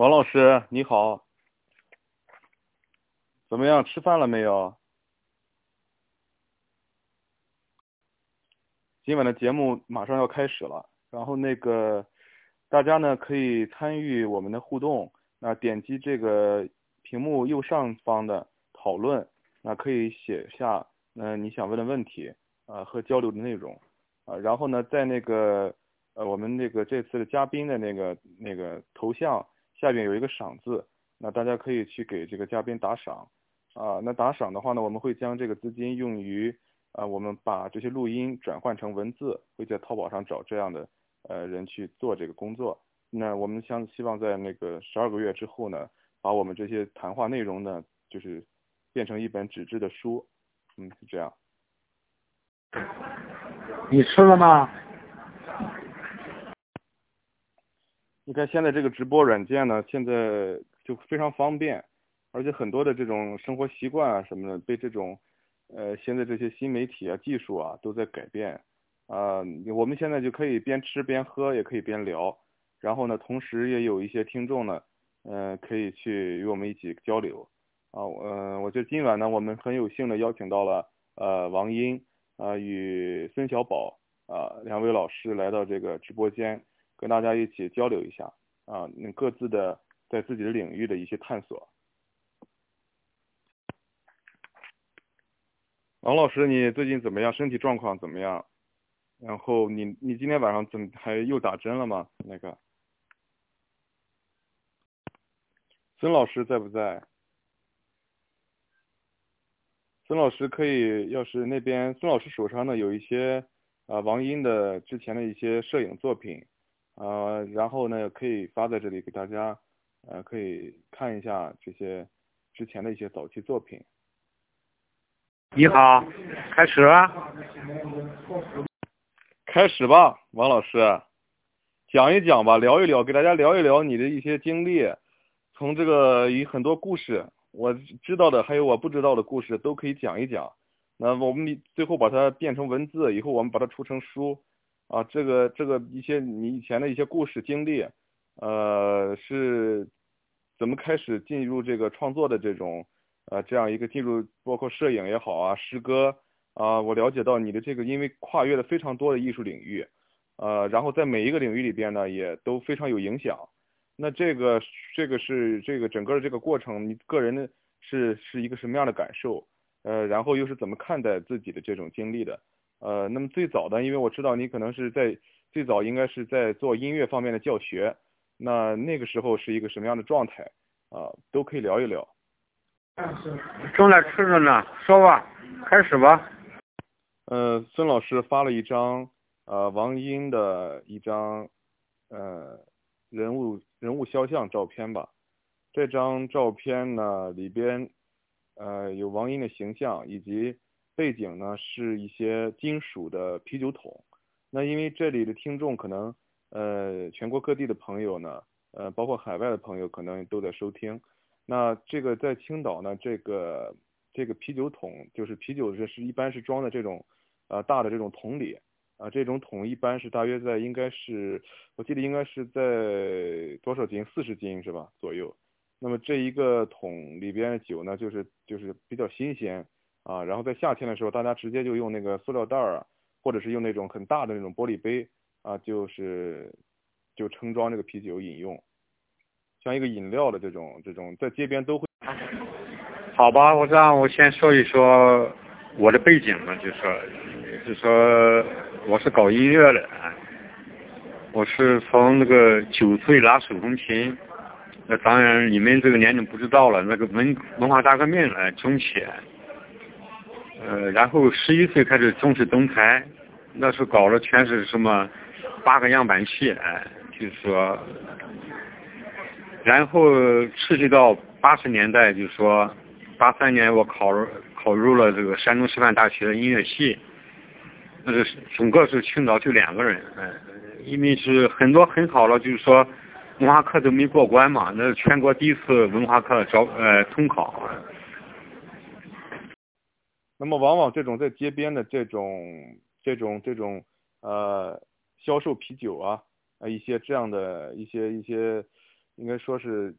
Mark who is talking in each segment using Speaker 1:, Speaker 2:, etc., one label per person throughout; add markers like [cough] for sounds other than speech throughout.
Speaker 1: 王老师你好，怎么样？吃饭了没有？今晚的节目马上要开始了，然后那个大家呢可以参与我们的互动，那点击这个屏幕右上方的讨论，那可以写下嗯你想问的问题啊和交流的内容。啊，然后呢在那个呃我们那个这次的嘉宾的那个那个头像下边有一个赏字，那大家可以去给这个嘉宾打赏啊，那打赏的话呢，我们会将这个资金用于。啊，我们把这些录音转换成文字，会在淘宝上找这样的呃人去做这个工作。那我们想希望在那个十二个月之后呢，把我们这些谈话内容呢，就是变成一本纸质的书。嗯，是这样。
Speaker 2: 你吃了吗？
Speaker 1: 你看现在这个直播软件呢，现在就非常方便，而且很多的这种生活习惯啊什么的被这种。呃，现在这些新媒体啊、技术啊都在改变，啊，我们现在就可以边吃边喝，也可以边聊，然后呢，同时也有一些听众呢，嗯，可以去与我们一起交流，啊，嗯，我觉得今晚呢，我们很有幸的邀请到了呃王英啊与孙小宝啊两位老师来到这个直播间，跟大家一起交流一下啊，那各自的在自己的领域的一些探索。王老师，你最近怎么样？身体状况怎么样？然后你你今天晚上怎还又打针了吗？那个孙老师在不在？孙老师可以，要是那边孙老师手上呢有一些啊王英的之前的一些摄影作品啊，然后呢可以发在这里给大家，呃可以看一下这些之前的一些早期作品。
Speaker 2: 你好，开始。
Speaker 1: 开始吧，王老师，讲一讲吧，聊一聊，给大家聊一聊你的一些经历，从这个有很多故事，我知道的还有我不知道的故事都可以讲一讲。那我们最后把它变成文字，以后我们把它出成书啊。这个这个一些你以前的一些故事经历，呃，是怎么开始进入这个创作的这种？呃，这样一个进入，包括摄影也好啊，诗歌啊，我了解到你的这个，因为跨越了非常多的艺术领域，呃，然后在每一个领域里边呢，也都非常有影响。那这个，这个是这个整个的这个过程，你个人的是是一个什么样的感受？呃，然后又是怎么看待自己的这种经历的？呃，那么最早的，因为我知道你可能是在最早应该是在做音乐方面的教学，那那个时候是一个什么样的状态？啊，都可以聊一聊。
Speaker 2: 正在吃着呢，说吧，开始吧。
Speaker 1: 呃，孙老师发了一张呃王英的一张呃人物人物肖像照片吧。这张照片呢里边呃有王英的形象，以及背景呢是一些金属的啤酒桶。那因为这里的听众可能呃全国各地的朋友呢，呃包括海外的朋友可能都在收听。那这个在青岛呢，这个这个啤酒桶就是啤酒这是一般是装在这种呃大的这种桶里啊，这种桶一般是大约在应该是我记得应该是在多少斤四十斤是吧左右。那么这一个桶里边的酒呢，就是就是比较新鲜啊，然后在夏天的时候，大家直接就用那个塑料袋儿啊，或者是用那种很大的那种玻璃杯啊，就是就盛装这个啤酒饮用。像一个饮料的这种这种，在街边都会。[laughs]
Speaker 2: 好吧，我让我先说一说我的背景嘛，就说，就说我是搞音乐的，我是从那个九岁拉手风琴，那当然你们这个年龄不知道了，那个文文化大革命来中期，呃，然后十一岁开始正式登台，那时候搞的全是什么八个样板戏，哎，就是说。然后持续到八十年代，就是说，八三年我考入考入了这个山东师范大学的音乐系，那是整个是青岛就两个人，嗯，因为是很多很好了，就是说文化课都没过关嘛，那是全国第一次文化课招呃统考。
Speaker 1: 那么往往这种在街边的这种这种这种呃销售啤酒啊，啊一些这样的一些一些。应该说是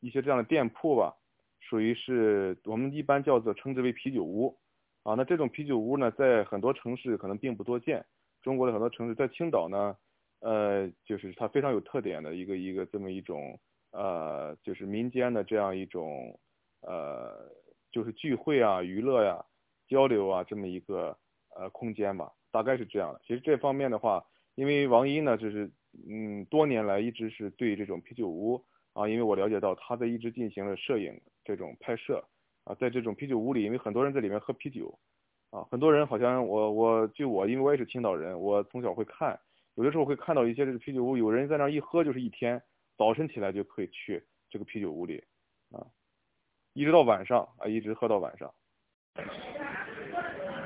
Speaker 1: 一些这样的店铺吧，属于是我们一般叫做称之为啤酒屋啊。那这种啤酒屋呢，在很多城市可能并不多见，中国的很多城市，在青岛呢，呃，就是它非常有特点的一个一个这么一种呃，就是民间的这样一种呃，就是聚会啊、娱乐呀、交流啊这么一个呃空间吧，大概是这样的。其实这方面的话，因为王一呢，就是嗯，多年来一直是对这种啤酒屋啊，因为我了解到他在一直进行了摄影这种拍摄啊，在这种啤酒屋里，因为很多人在里面喝啤酒啊，很多人好像我我就我，因为我也是青岛人，我从小会看，有的时候会看到一些这个啤酒屋，有人在那一喝就是一天，早晨起来就可以去这个啤酒屋里啊，一直到晚上啊，一直喝到晚上。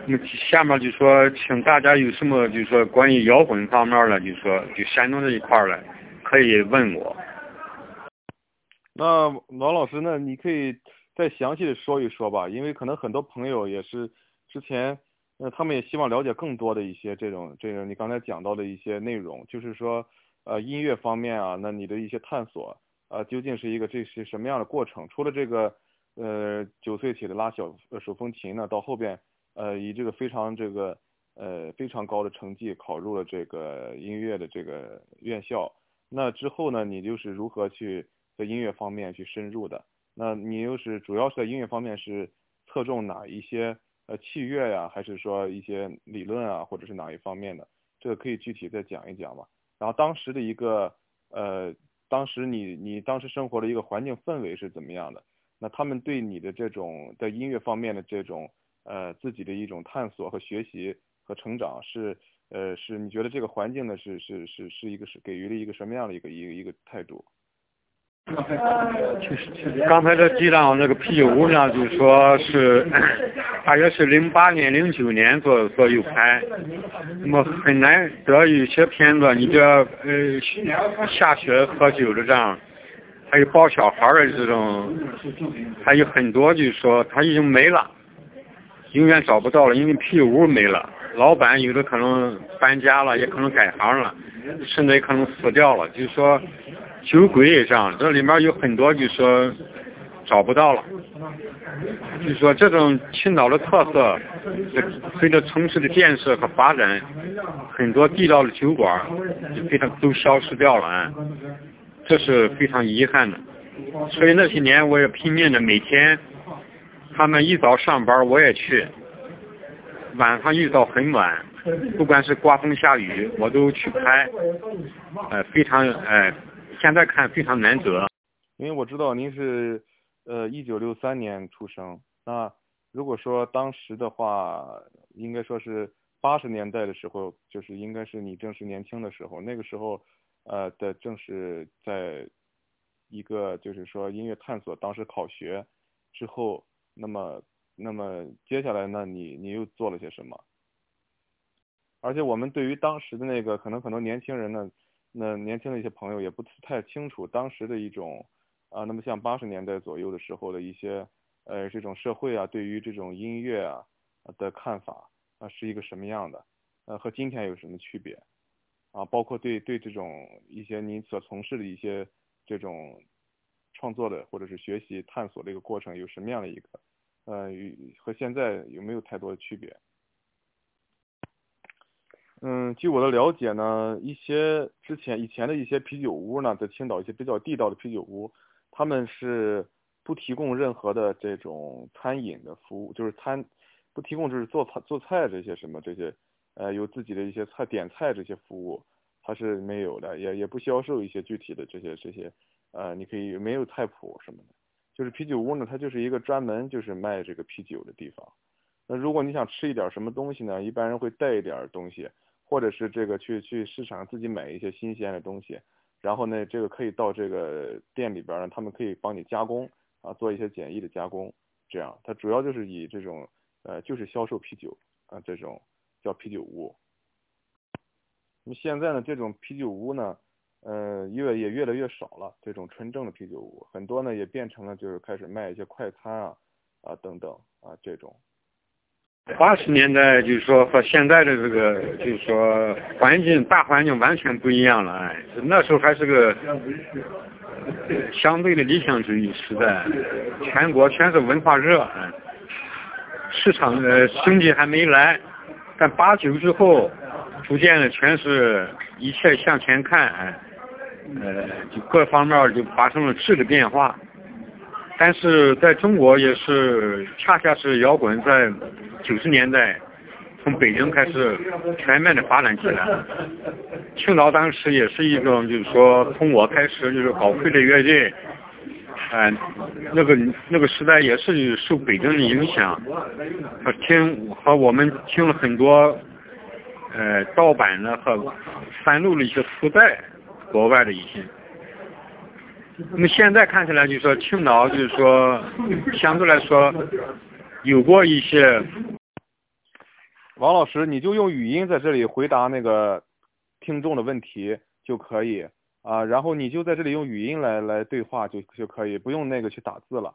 Speaker 2: 那么下面就说，请大家有什么就是说关于摇滚方面的，就是说就山东这一块的，可以问我。
Speaker 1: 那王老师，那你可以再详细的说一说吧，因为可能很多朋友也是之前，呃，他们也希望了解更多的一些这种这个你刚才讲到的一些内容，就是说，呃，音乐方面啊，那你的一些探索，呃，究竟是一个这是什么样的过程？除了这个，呃，九岁起的拉小手风琴呢，到后边。呃，以这个非常这个呃非常高的成绩考入了这个音乐的这个院校。那之后呢，你就是如何去在音乐方面去深入的？那你又是主要是在音乐方面是侧重哪一些呃器乐呀，还是说一些理论啊，或者是哪一方面的？这个可以具体再讲一讲嘛。然后当时的一个呃，当时你你当时生活的一个环境氛围是怎么样的？那他们对你的这种在音乐方面的这种。呃，自己的一种探索和学习和成长是，呃，是你觉得这个环境呢是是是是一个是给予了一个什么样的一个一个一个态度？
Speaker 2: 刚才这提到那个啤酒屋呢，就是说是大约是零八年、零九年左左右拍，那么很难得有些片子，你这呃下雪喝酒的这样，还有抱小孩的这种，还有很多就是说他已经没了。永远找不到了，因为啤酒屋没了，老板有的可能搬家了，也可能改行了，甚至也可能死掉了。就是说，酒鬼也这样，这里面有很多就是说找不到了。就是说，这种青岛的特色，随着城市的建设和发展，很多地道的酒馆就非常都消失掉了啊，这是非常遗憾的。所以那些年我也拼命的每天。他们一早上班，我也去；晚上一到很晚，不管是刮风下雨，我都去拍。呃，非常呃，现在看非常难得。
Speaker 1: 因为我知道您是呃一九六三年出生，那如果说当时的话，应该说是八十年代的时候，就是应该是你正是年轻的时候，那个时候呃的正是在一个就是说音乐探索，当时考学之后。那么，那么接下来呢？你你又做了些什么？而且我们对于当时的那个，可能很多年轻人呢，那年轻的一些朋友也不太清楚当时的一种啊，那么像八十年代左右的时候的一些呃这种社会啊，对于这种音乐啊的看法啊是一个什么样的？呃，和今天有什么区别？啊，包括对对这种一些你所从事的一些这种创作的或者是学习探索的一个过程有什么样的一个？呃，与和现在有没有太多的区别？嗯，据我的了解呢，一些之前以前的一些啤酒屋呢，在青岛一些比较地道的啤酒屋，他们是不提供任何的这种餐饮的服务，就是餐不提供就是做菜做菜这些什么这些，呃，有自己的一些菜点菜这些服务，它是没有的，也也不销售一些具体的这些这些，呃，你可以没有菜谱什么的。就是啤酒屋呢，它就是一个专门就是卖这个啤酒的地方。那如果你想吃一点什么东西呢，一般人会带一点东西，或者是这个去去市场自己买一些新鲜的东西，然后呢，这个可以到这个店里边呢，他们可以帮你加工啊，做一些简易的加工，这样它主要就是以这种呃就是销售啤酒啊这种叫啤酒屋。那么现在呢，这种啤酒屋呢。呃，越也越来越少了，这种纯正的啤酒屋，很多呢也变成了就是开始卖一些快餐啊，啊等等啊这种。
Speaker 2: 八十年代就是说和现在的这个就是说环境大环境完全不一样了，哎，那时候还是个相对的理想主义时代，全国全是文化热，哎，市场呃经济还没来，但八九之后，逐渐的全是一切向前看，哎，呃，就各方面就发生了质的变化。但是在中国也是，恰恰是摇滚在九十年代从北京开始全面的发展起来。青岛当时也是一种，就是说从我开始就是搞傀儡乐队，哎，那个那个时代也是受北京的影响，和听和我们听了很多呃盗版的和翻录的一些磁带，国外的一些。那么现在看起来，就是说青岛，就是说相对来说有过一些。
Speaker 1: 王老师，你就用语音在这里回答那个听众的问题就可以啊，然后你就在这里用语音来来对话就就可以，不用那个去打字了，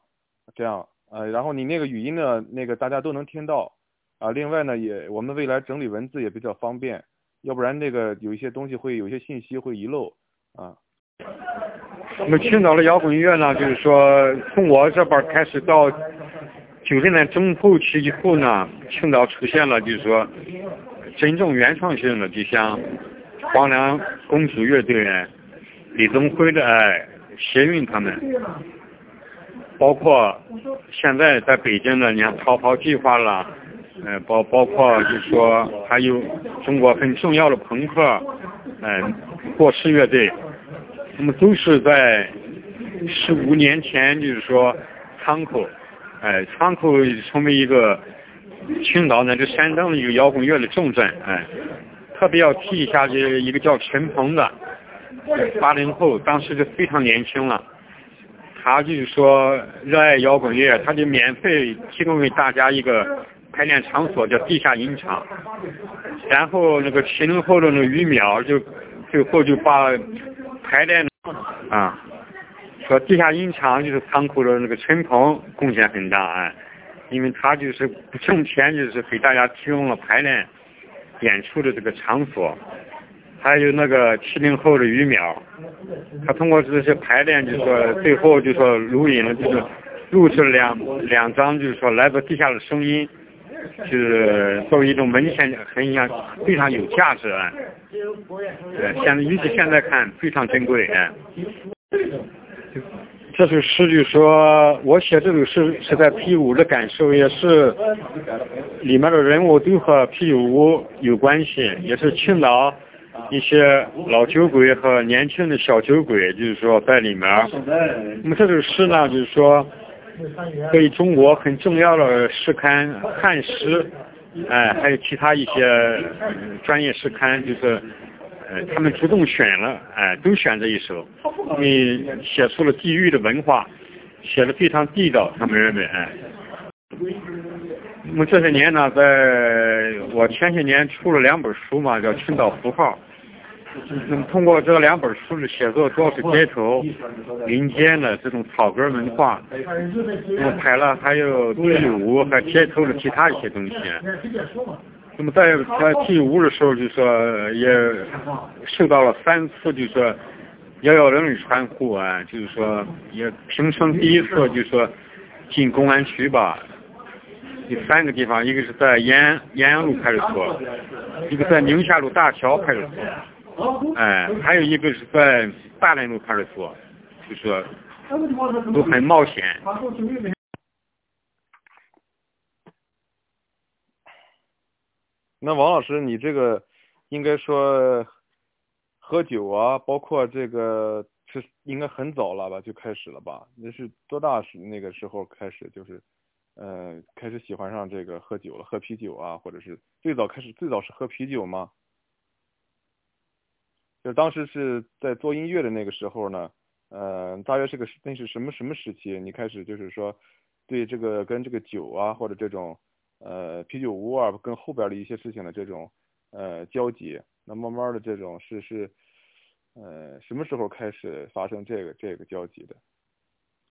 Speaker 1: 这样呃，然后你那个语音的那个大家都能听到啊。另外呢，也我们未来整理文字也比较方便，要不然那个有一些东西会有一些信息会遗漏啊。
Speaker 2: 那么青岛的摇滚乐呢，就是说从我这边开始到九十年中后期以后呢，青岛出现了就是说真正原创性的，就像黄粱公主乐队、李宗辉的哎、协韵他们，包括现在在北京的，你看逃跑计划啦，呃，包包括就是说还有中国很重要的朋克，嗯，过世乐队。那么都是在十五年前，就是说仓口，哎，仓口成为一个青岛呢，就山东的一个摇滚乐的重镇，哎，特别要提一下，这一个叫陈鹏的，八零后，当时就非常年轻了，他就是说热爱摇滚乐，他就免费提供给大家一个排练场所，叫地下音场，然后那个七零后的那个于淼就最后就把。排练啊，说地下音场就是仓库的那个陈鹏贡献很大啊，因为他就是不挣钱，就是给大家提供了排练演出的这个场所。还有那个七零后的于淼，他通过这些排练，就是说最后就说录音了，就是录制了两两张，就是说来自地下的声音。[laughs] 就是作为一种文献，很像非常有价值啊。对，现在尤其现在看非常珍贵。这首诗就说，我写这首诗是在 P 五的感受，也是里面的人物都和 P 五有关系，也是青岛一些老酒鬼和年轻的小酒鬼，就是说在里面。那么这首诗呢，就是说。对中国很重要的诗刊《汉诗》，哎，还有其他一些专业诗刊，就是呃，他们主动选了，哎，都选这一首，你写出了地域的文化，写的非常地道，他们认为，哎。那么这些年呢，在我前些年出了两本书嘛，叫《青岛符号》。那么通过这两本书的写作，主要是街头、民间的这种草根文化，那么拍了还有啤酒屋和街头的其他一些东西。那么在在啤酒屋的时候，就说也受到了三次，就说幺幺零的传呼啊，就是说也平生第一次，就说进公安局吧。第三个地方，一个是在延安延阳路派出所，一个在宁夏路大桥派出所。哎，还有一个是在大连路派出所，就说都很冒险。
Speaker 1: 那王老师，你这个应该说喝酒啊，包括这个是应该很早了吧，就开始了吧？那是多大时那个时候开始，就是呃开始喜欢上这个喝酒了，喝啤酒啊，或者是最早开始最早是喝啤酒吗？就当时是在做音乐的那个时候呢，呃，大约是个那是什么什么时期？你开始就是说，对这个跟这个酒啊，或者这种呃啤酒屋啊，跟后边的一些事情的这种呃交集，那慢慢的这种是是呃什么时候开始发生这个这个交集的？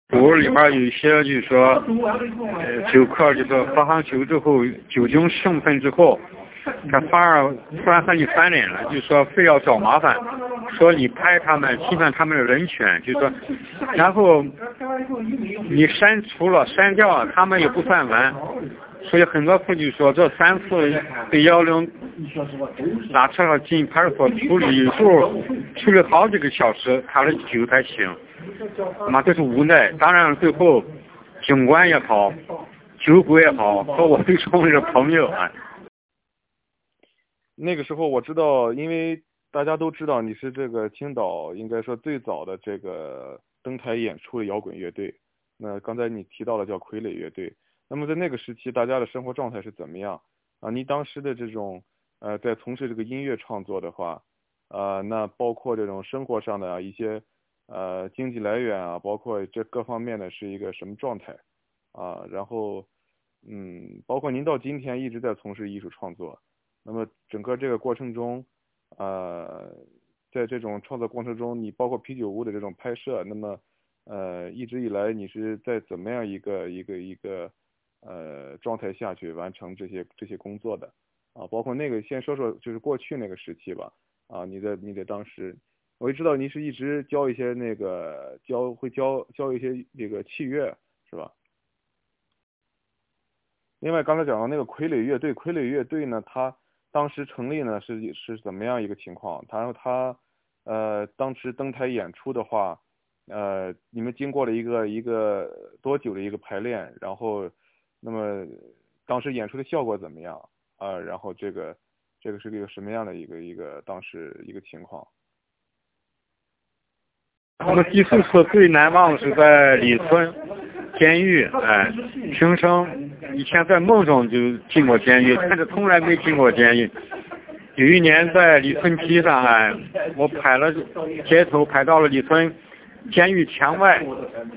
Speaker 2: 酒里面有一些就是说，呃，酒客就是喝上酒之后，酒精兴奋之后，他反而突然和你翻脸了，就说非要找麻烦，说你拍他们侵犯他们的人权，就说，然后你删除了删掉了，他们也不算完，所以很多次就说这三次被幺零拉车上进派出所处理，有时候处理好几个小时，他的酒才醒。妈，这是无奈。当然，最后警官也好，酒鬼也好，和我最成为了朋友啊。
Speaker 1: 那个时候我知道，因为大家都知道你是这个青岛应该说最早的这个登台演出的摇滚乐队。那刚才你提到了叫傀儡乐队。那么在那个时期，大家的生活状态是怎么样啊？你当时的这种呃，在从事这个音乐创作的话，呃，那包括这种生活上的一些。呃，经济来源啊，包括这各方面的是一个什么状态啊？然后，嗯，包括您到今天一直在从事艺术创作，那么整个这个过程中，呃，在这种创作过程中，你包括啤酒屋的这种拍摄，那么，呃，一直以来你是在怎么样一个一个一个呃状态下去完成这些这些工作的啊？包括那个先说说就是过去那个时期吧啊，你的你的当时。我就知道你是一直教一些那个教会教教一些那个器乐是吧？另外刚才讲到那个傀儡乐队，傀儡乐队呢，它当时成立呢是是怎么样一个情况？然后他呃当时登台演出的话，呃你们经过了一个一个多久的一个排练？然后那么当时演出的效果怎么样啊？然后这个这个是一个什么样的一个一个当时一个情况？
Speaker 2: 我们第四次最难忘的是在李村监狱，哎，平生以前在梦中就进过监狱，但是从来没进过监狱。有一年在李村梯上，哎，我拍了街头，拍到了李村监狱墙外，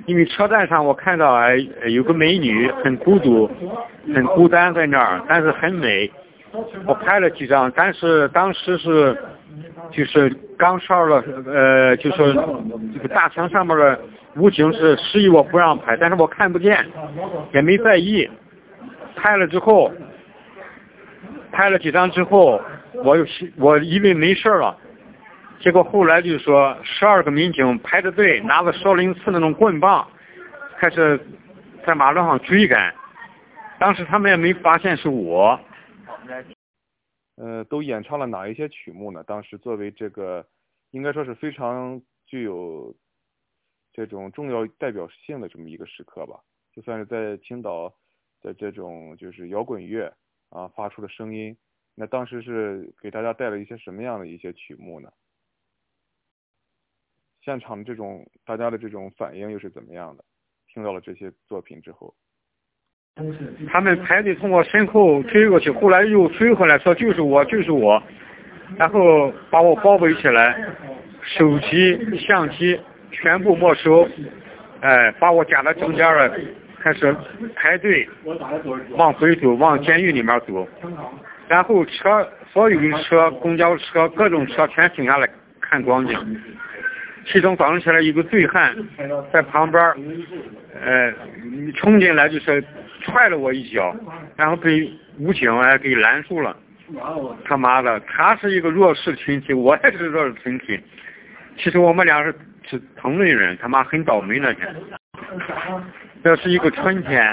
Speaker 2: 因为车站上我看到哎有个美女很孤独，很孤单在那儿，但是很美。我拍了几张，但是当时是。就是刚烧了，呃，就是这个大墙上面的武警是示意我不让拍，但是我看不见，也没在意。拍了之后，拍了几张之后，我又我以为没事了，结果后来就是说十二个民警排着队，拿着少林寺那种棍棒，开始在马路上追赶。当时他们也没发现是我。
Speaker 1: 呃，都演唱了哪一些曲目呢？当时作为这个，应该说是非常具有这种重要代表性的这么一个时刻吧，就算是在青岛的这种就是摇滚乐啊发出的声音，那当时是给大家带来一些什么样的一些曲目呢？现场的这种大家的这种反应又是怎么样的？听到了这些作品之后。
Speaker 2: 他们排队从我身后追过去，后来又追回来，说就是我，就是我，然后把我包围起来，手机、相机全部没收，哎，把我夹在中间了，开始排队往回走，往监狱里面走，然后车，所有的车，公交车，各种车全停下来看光景。其中早上起来一个醉汉在旁边，呃，冲进来就是踹了我一脚，然后被武警哎给拦住了。他妈的，他是一个弱势群体，我也是弱势群体。其实我们俩是是同类人，他妈很倒霉那天。这是一个春天，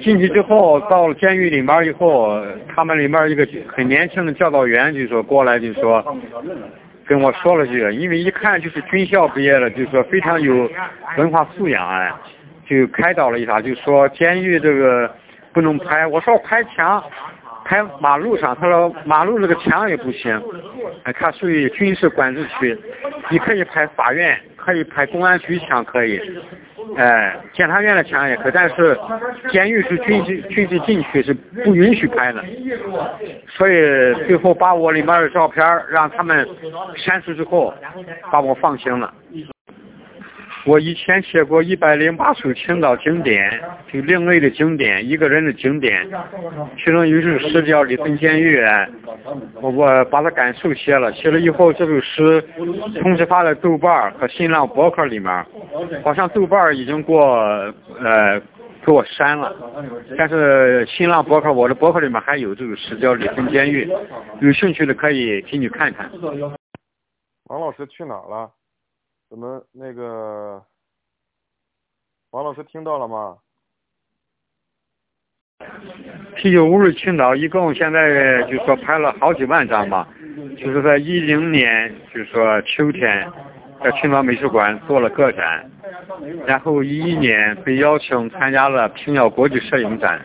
Speaker 2: 进去之后到了监狱里面以后，他们里面一个很年轻的教导员就说过来就说。跟我说了句，因为一看就是军校毕业的，就说非常有文化素养哎，就开导了一下，就说监狱这个不能拍。我说拍墙，拍马路上，他说马路那个墙也不行，哎，它属于军事管制区，你可以拍法院，可以拍公安局墙可以。哎，检察院的墙也可以，但是监狱是军事军事禁区，是不允许拍的。所以最后把我里面的照片让他们删除之后，把我放行了。我以前写过一百零八首青岛经典，就另类的经典，一个人的经典。其中有一首诗叫《李村监狱》，我把它感受写了，写了以后这首诗同时发在豆瓣和新浪博客里面，好像豆瓣已经给我呃给我删了，但是新浪博客我的博客里面还有这首诗叫《李村监狱》，有兴趣的可以进去看看。
Speaker 1: 王老师去哪了？怎么那个？王老师听到了吗？
Speaker 2: 啤酒屋的青岛一共现在就说拍了好几万张吧，就是在一零年，就是说秋天，在青岛美术馆做了个展，然后一一年被邀请参加了平遥国际摄影展，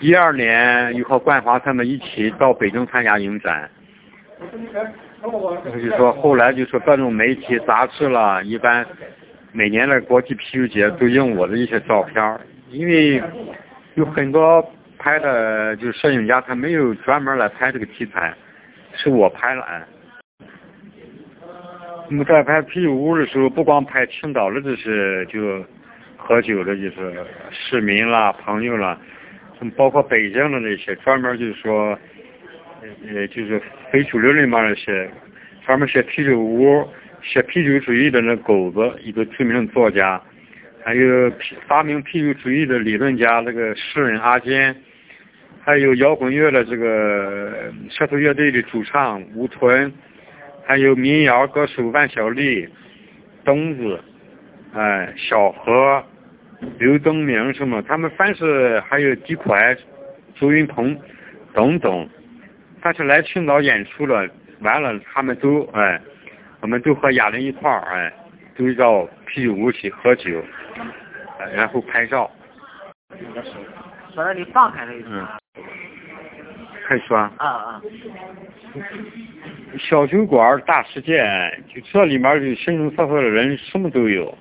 Speaker 2: 一二年又和冠华他们一起到北京参加影展。就是说后来就说各种媒体杂志了，一般每年的国际啤酒节都用我的一些照片，因为有很多拍的就是摄影家他没有专门来拍这个题材，是我拍了。那么在拍啤酒屋的时候，不光拍青岛的这些就喝酒的，就是市民啦、朋友啦，包括北京的那些，专门就是说。呃，就是非主流里面那些，专门写啤酒屋、写啤酒主义的那狗子，一个著名作家，还有发明啤酒主义的理论家那个诗人阿坚，还有摇滚乐的这个舌头乐队的主唱吴屯，还有民谣歌手万晓利、东子，哎，小何、刘东明什么，他们凡是还有地块、周云鹏等等。但是来青岛演出了，完了他们都哎，我们都和亚玲一块儿哎，都到啤酒屋去喝酒，然后拍照。
Speaker 3: 把那里放开了一
Speaker 2: 嗯。可以说。
Speaker 3: 啊啊。
Speaker 2: 小酒馆大世界，就这里面就形形色色的人什么都有，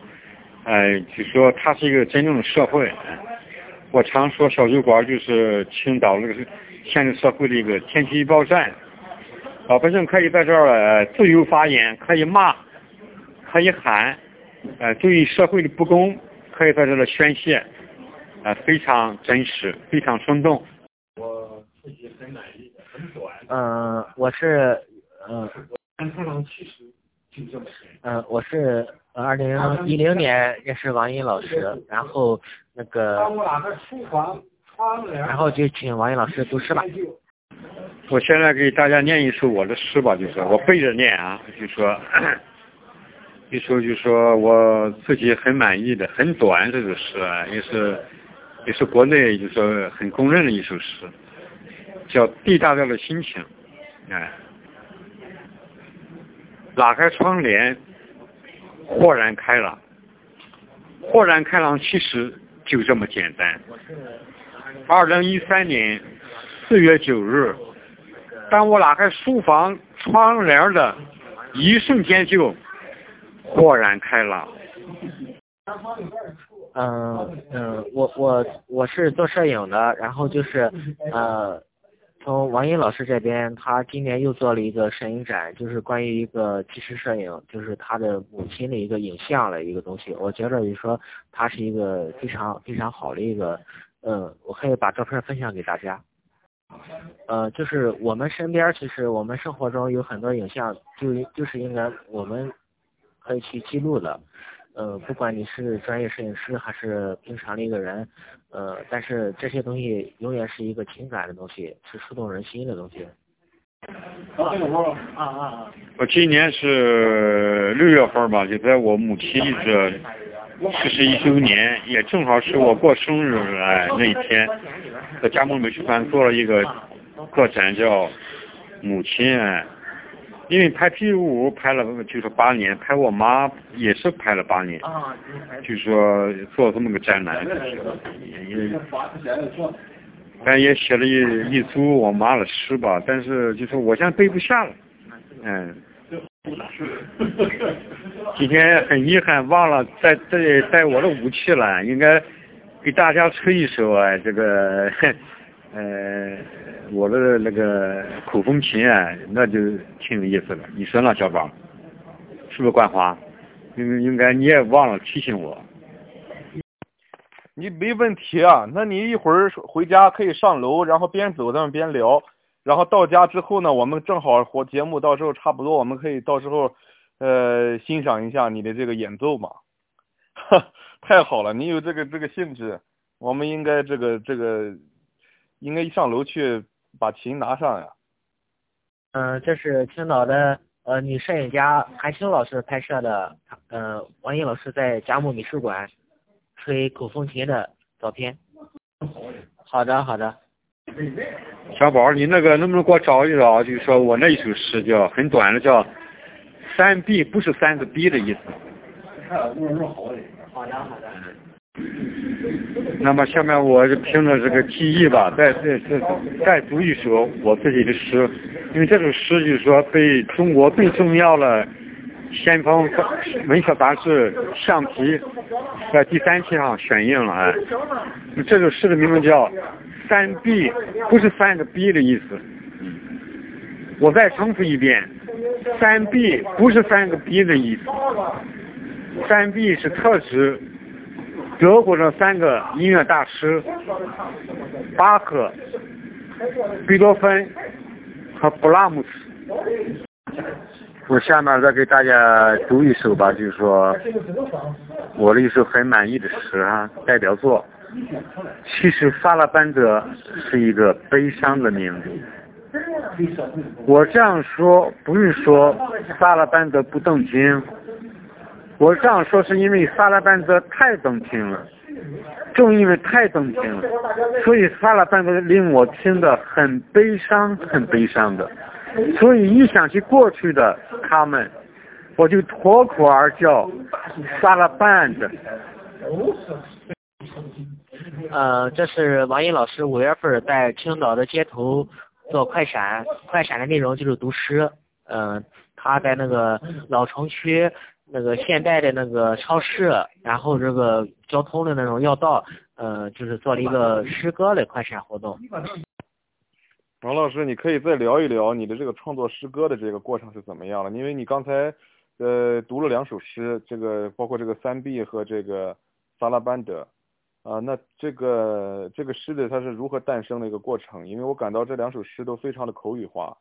Speaker 2: 哎，就说它是一个真正的社会。我常说小酒馆就是青岛那个。现在社会的一个天气预报站，老百姓可以在这儿自由发言，可以骂，可以喊，呃，对于社会的不公，可以在这儿宣泄，呃，非常真实，非常生动。
Speaker 3: 我自己很满意，很短。嗯，我是，嗯。嗯，我是二零一零年认识王英老师，然后那个。然后就请王毅老师读诗吧。
Speaker 2: 我现在给大家念一首我的诗吧，就是我背着念啊，就说一首 [coughs] 就说我自己很满意的，很短这首诗啊，也是也是国内就说很公认的一首诗，叫《地大调的心情》。哎，拉开窗帘，豁然开朗，豁然开朗，其实就这么简单。二零一三年四月九日，当我拉开书房窗帘的一瞬间，就豁然开朗。
Speaker 3: 嗯嗯，我我我是做摄影的，然后就是呃，从王英老师这边，他今年又做了一个摄影展，就是关于一个纪实摄影，就是他的母亲的一个影像的一个东西。我觉得就说他是一个非常非常好的一个。嗯，我可以把照片分享给大家。呃，就是我们身边，其实我们生活中有很多影像，就就是应该我们可以去记录的。呃，不管你是专业摄影师还是平常的一个人，呃，但是这些东西永远是一个情感的东西，是触动人心的东西。啊啊啊！
Speaker 2: 我今年是六月份吧，就在我母亲这。四十一周年，也正好是我过生日哎那一天，在加盟美术馆做了一个个展，叫母亲。因为拍啤酒屋拍了就是八年，拍我妈也是拍了八年，就是说做这么个展览，也但也写了一一组我妈的诗吧，但是就是我现在背不下了，嗯。今天很遗憾，忘了带带带我的武器了，应该给大家吹一首啊，这个呃我的那个口风琴啊，那就挺有意思的。你说呢，小宝？是不是冠华？应应该你也忘了提醒我。
Speaker 1: 你没问题啊，那你一会儿回家可以上楼，然后边走咱们边聊，然后到家之后呢，我们正好活节目到时候差不多，我们可以到时候呃欣赏一下你的这个演奏嘛。哈，[laughs] 太好了，你有这个这个兴致，我们应该这个这个应该一上楼去把琴拿上呀。
Speaker 3: 嗯，这是青岛的呃女摄影家韩青老师拍摄的，呃王英老师在佳木美术馆。吹口风琴的照片。好的，好的。
Speaker 2: 小宝，你那个能不能给我找一找？就是说我那一首诗叫很短的，叫三 B，不是三个 B 的意思。
Speaker 3: 好的，好的。
Speaker 2: 那么下面我就凭着这个记忆吧，再再再再读一首我自己的诗，因为这首诗就是说被中国最重要的。先锋文学杂志橡皮在第三期上选印了哎，这首诗的名字叫三 B，不是三个 B 的意思。嗯我再重复一遍，三 B 不是三个 B 的意思。三 B 是特指德国的三个音乐大师，巴赫、贝多芬和布拉姆斯。我下面再给大家读一首吧，就是说我的一首很满意的诗啊，代表作。其实萨拉班德是一个悲伤的名字。我这样说不是说萨拉班德不动听，我这样说是因为萨拉班德太动听了，正因为太动听了，所以萨拉班德令我听得很悲伤，很悲伤的。所以一想起过去的他们，我就脱口而叫萨拉班的。
Speaker 3: 呃，这是王英老师五月份在青岛的街头做快闪，快闪的内容就是读诗。嗯，他在那个老城区那个现代的那个超市，然后这个交通的那种要道，呃，就是做了一个诗歌的快闪活动。
Speaker 1: 王老师，你可以再聊一聊你的这个创作诗歌的这个过程是怎么样了？因为你刚才呃读了两首诗，这个包括这个三 B 和这个萨拉班德啊，那这个这个诗的它是如何诞生的一个过程？因为我感到这两首诗都非常的口语化，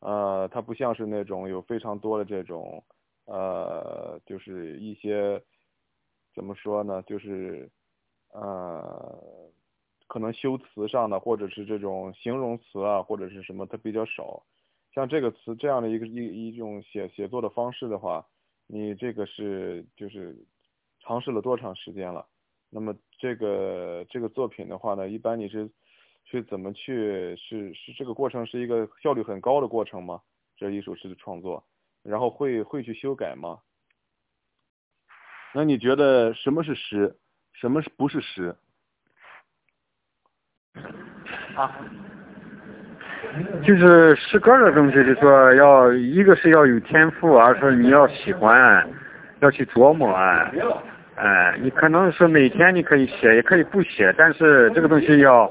Speaker 1: 呃，它不像是那种有非常多的这种呃，就是一些怎么说呢，就是呃。可能修辞上的，或者是这种形容词啊，或者是什么，它比较少。像这个词这样的一个一一种写写作的方式的话，你这个是就是尝试了多长时间了？那么这个这个作品的话呢，一般你是去怎么去是是这个过程是一个效率很高的过程吗？这一首诗的创作，然后会会去修改吗？那你觉得什么是诗？什么是不是诗？
Speaker 3: 啊，[laughs]
Speaker 2: 就是诗歌的东西，就说要一个是要有天赋，而是你要喜欢，要去琢磨，哎，哎，你可能是每天你可以写，也可以不写，但是这个东西要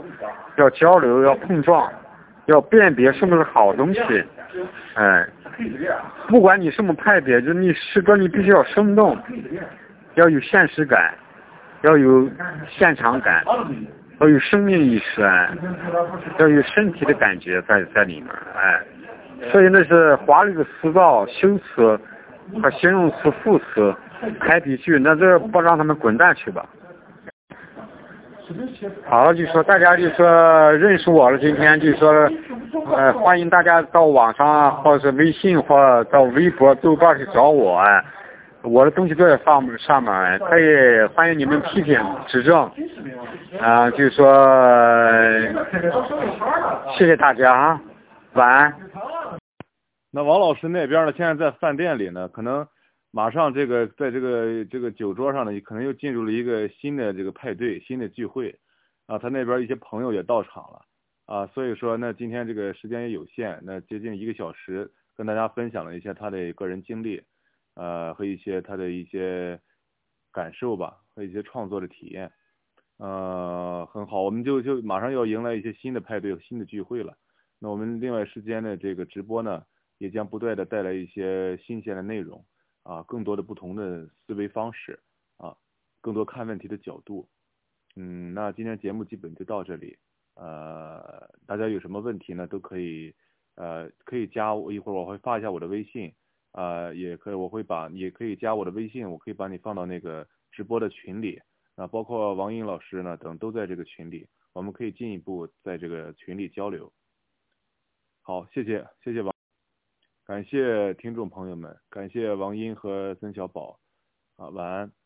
Speaker 2: 要交流，要碰撞，要辨别什么是好东西，哎，不管你什么派别，就你诗歌你必须要生动，要有现实感，要有现场感。要有生命意识啊，要有身体的感觉在在里面，哎，所以那是华丽的词造、修辞和形容词、副词、排比句，那这不让他们滚蛋去吧。好了，就说大家就说认识我了，今天就说，呃，欢迎大家到网上或者是微信或到微博、豆瓣去找我。我的东西都在上面，上面可以欢迎你们批评指正，啊，就说谢谢大家啊，晚安。
Speaker 1: 那王老师那边呢？现在在饭店里呢，可能马上这个在这个这个酒桌上呢，可能又进入了一个新的这个派对、新的聚会，啊，他那边一些朋友也到场了，啊，所以说那今天这个时间也有限，那接近一个小时，跟大家分享了一下他的个人经历。呃，和一些他的一些感受吧，和一些创作的体验，呃，很好，我们就就马上要迎来一些新的派对、新的聚会了。那我们另外时间的这个直播呢，也将不断的带来一些新鲜的内容。啊，更多的不同的思维方式啊，更多看问题的角度。嗯，那今天节目基本就到这里。呃，大家有什么问题呢？都可以呃可以加我，一会儿我会发一下我的微信。呃，也可以，我会把也可以加我的微信，我可以把你放到那个直播的群里。啊，包括王英老师呢等都在这个群里，我们可以进一步在这个群里交流。好，谢谢，谢谢王，感谢听众朋友们，感谢王英和曾小宝，啊，晚安。